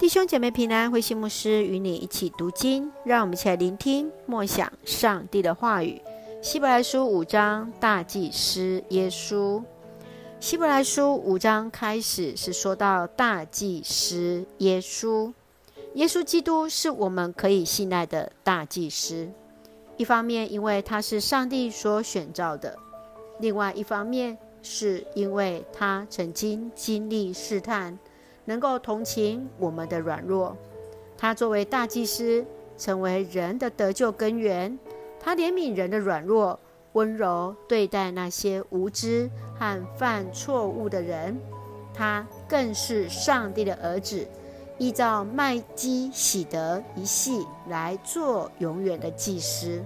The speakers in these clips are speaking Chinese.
弟兄姐妹平安，慧馨牧师与你一起读经，让我们一起来聆听默想上帝的话语。希伯来书五章，大祭司耶稣。希伯来书五章开始是说到大祭司耶稣，耶稣基督是我们可以信赖的大祭司。一方面，因为他是上帝所选召的；另外一方面，是因为他曾经经历试探。能够同情我们的软弱，他作为大祭司，成为人的得救根源。他怜悯人的软弱，温柔对待那些无知和犯错误的人。他更是上帝的儿子，依照麦基洗德一系来做永远的祭司。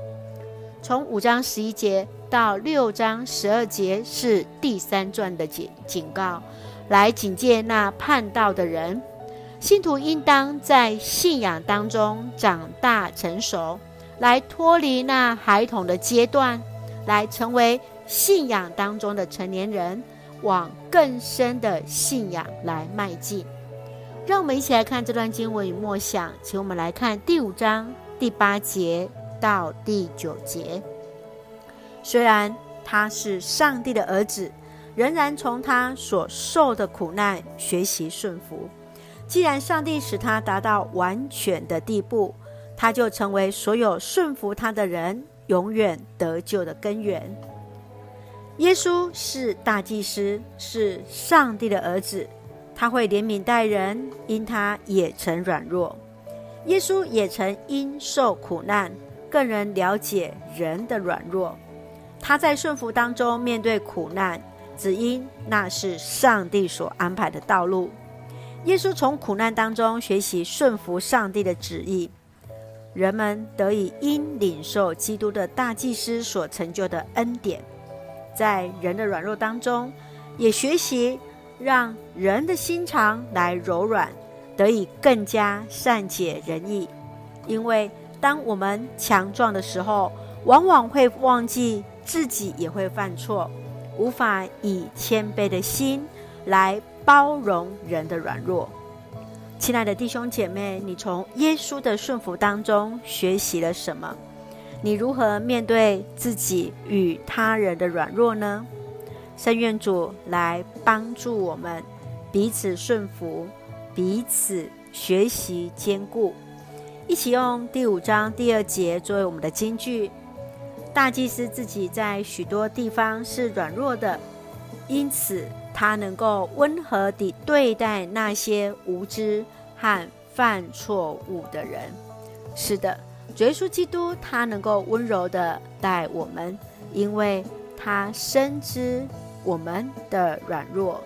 从五章十一节到六章十二节是第三段的警警告。来警戒那叛道的人，信徒应当在信仰当中长大成熟，来脱离那孩童的阶段，来成为信仰当中的成年人，往更深的信仰来迈进。让我们一起来看这段经文与默想，请我们来看第五章第八节到第九节。虽然他是上帝的儿子。仍然从他所受的苦难学习顺服。既然上帝使他达到完全的地步，他就成为所有顺服他的人永远得救的根源。耶稣是大祭司，是上帝的儿子，他会怜悯待人，因他也曾软弱。耶稣也曾因受苦难，更能了解人的软弱。他在顺服当中面对苦难。只因那是上帝所安排的道路。耶稣从苦难当中学习顺服上帝的旨意，人们得以因领受基督的大祭司所成就的恩典，在人的软弱当中，也学习让人的心肠来柔软，得以更加善解人意。因为当我们强壮的时候，往往会忘记自己也会犯错。无法以谦卑的心来包容人的软弱。亲爱的弟兄姐妹，你从耶稣的顺服当中学习了什么？你如何面对自己与他人的软弱呢？圣愿主来帮助我们彼此顺服，彼此学习坚固。一起用第五章第二节作为我们的金句。大祭司自己在许多地方是软弱的，因此他能够温和地对待那些无知和犯错误的人。是的，耶稣基督他能够温柔地待我们，因为他深知我们的软弱。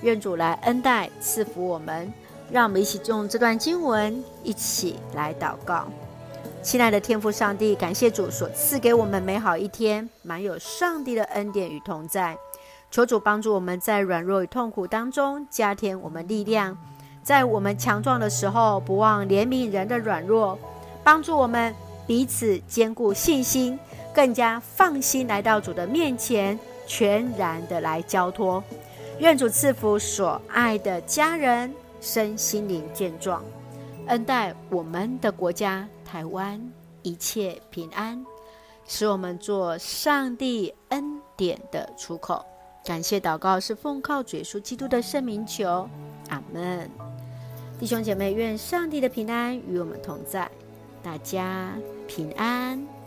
愿主来恩待赐福我们，让我们一起用这段经文一起来祷告。亲爱的天父上帝，感谢主所赐给我们美好一天，满有上帝的恩典与同在。求主帮助我们在软弱与痛苦当中加添我们力量，在我们强壮的时候不忘怜悯人的软弱，帮助我们彼此坚固信心，更加放心来到主的面前，全然的来交托。愿主赐福所爱的家人身心灵健壮，恩待我们的国家。台湾一切平安，使我们做上帝恩典的出口。感谢祷告是奉靠主耶稣基督的圣名求，阿门。弟兄姐妹，愿上帝的平安与我们同在，大家平安。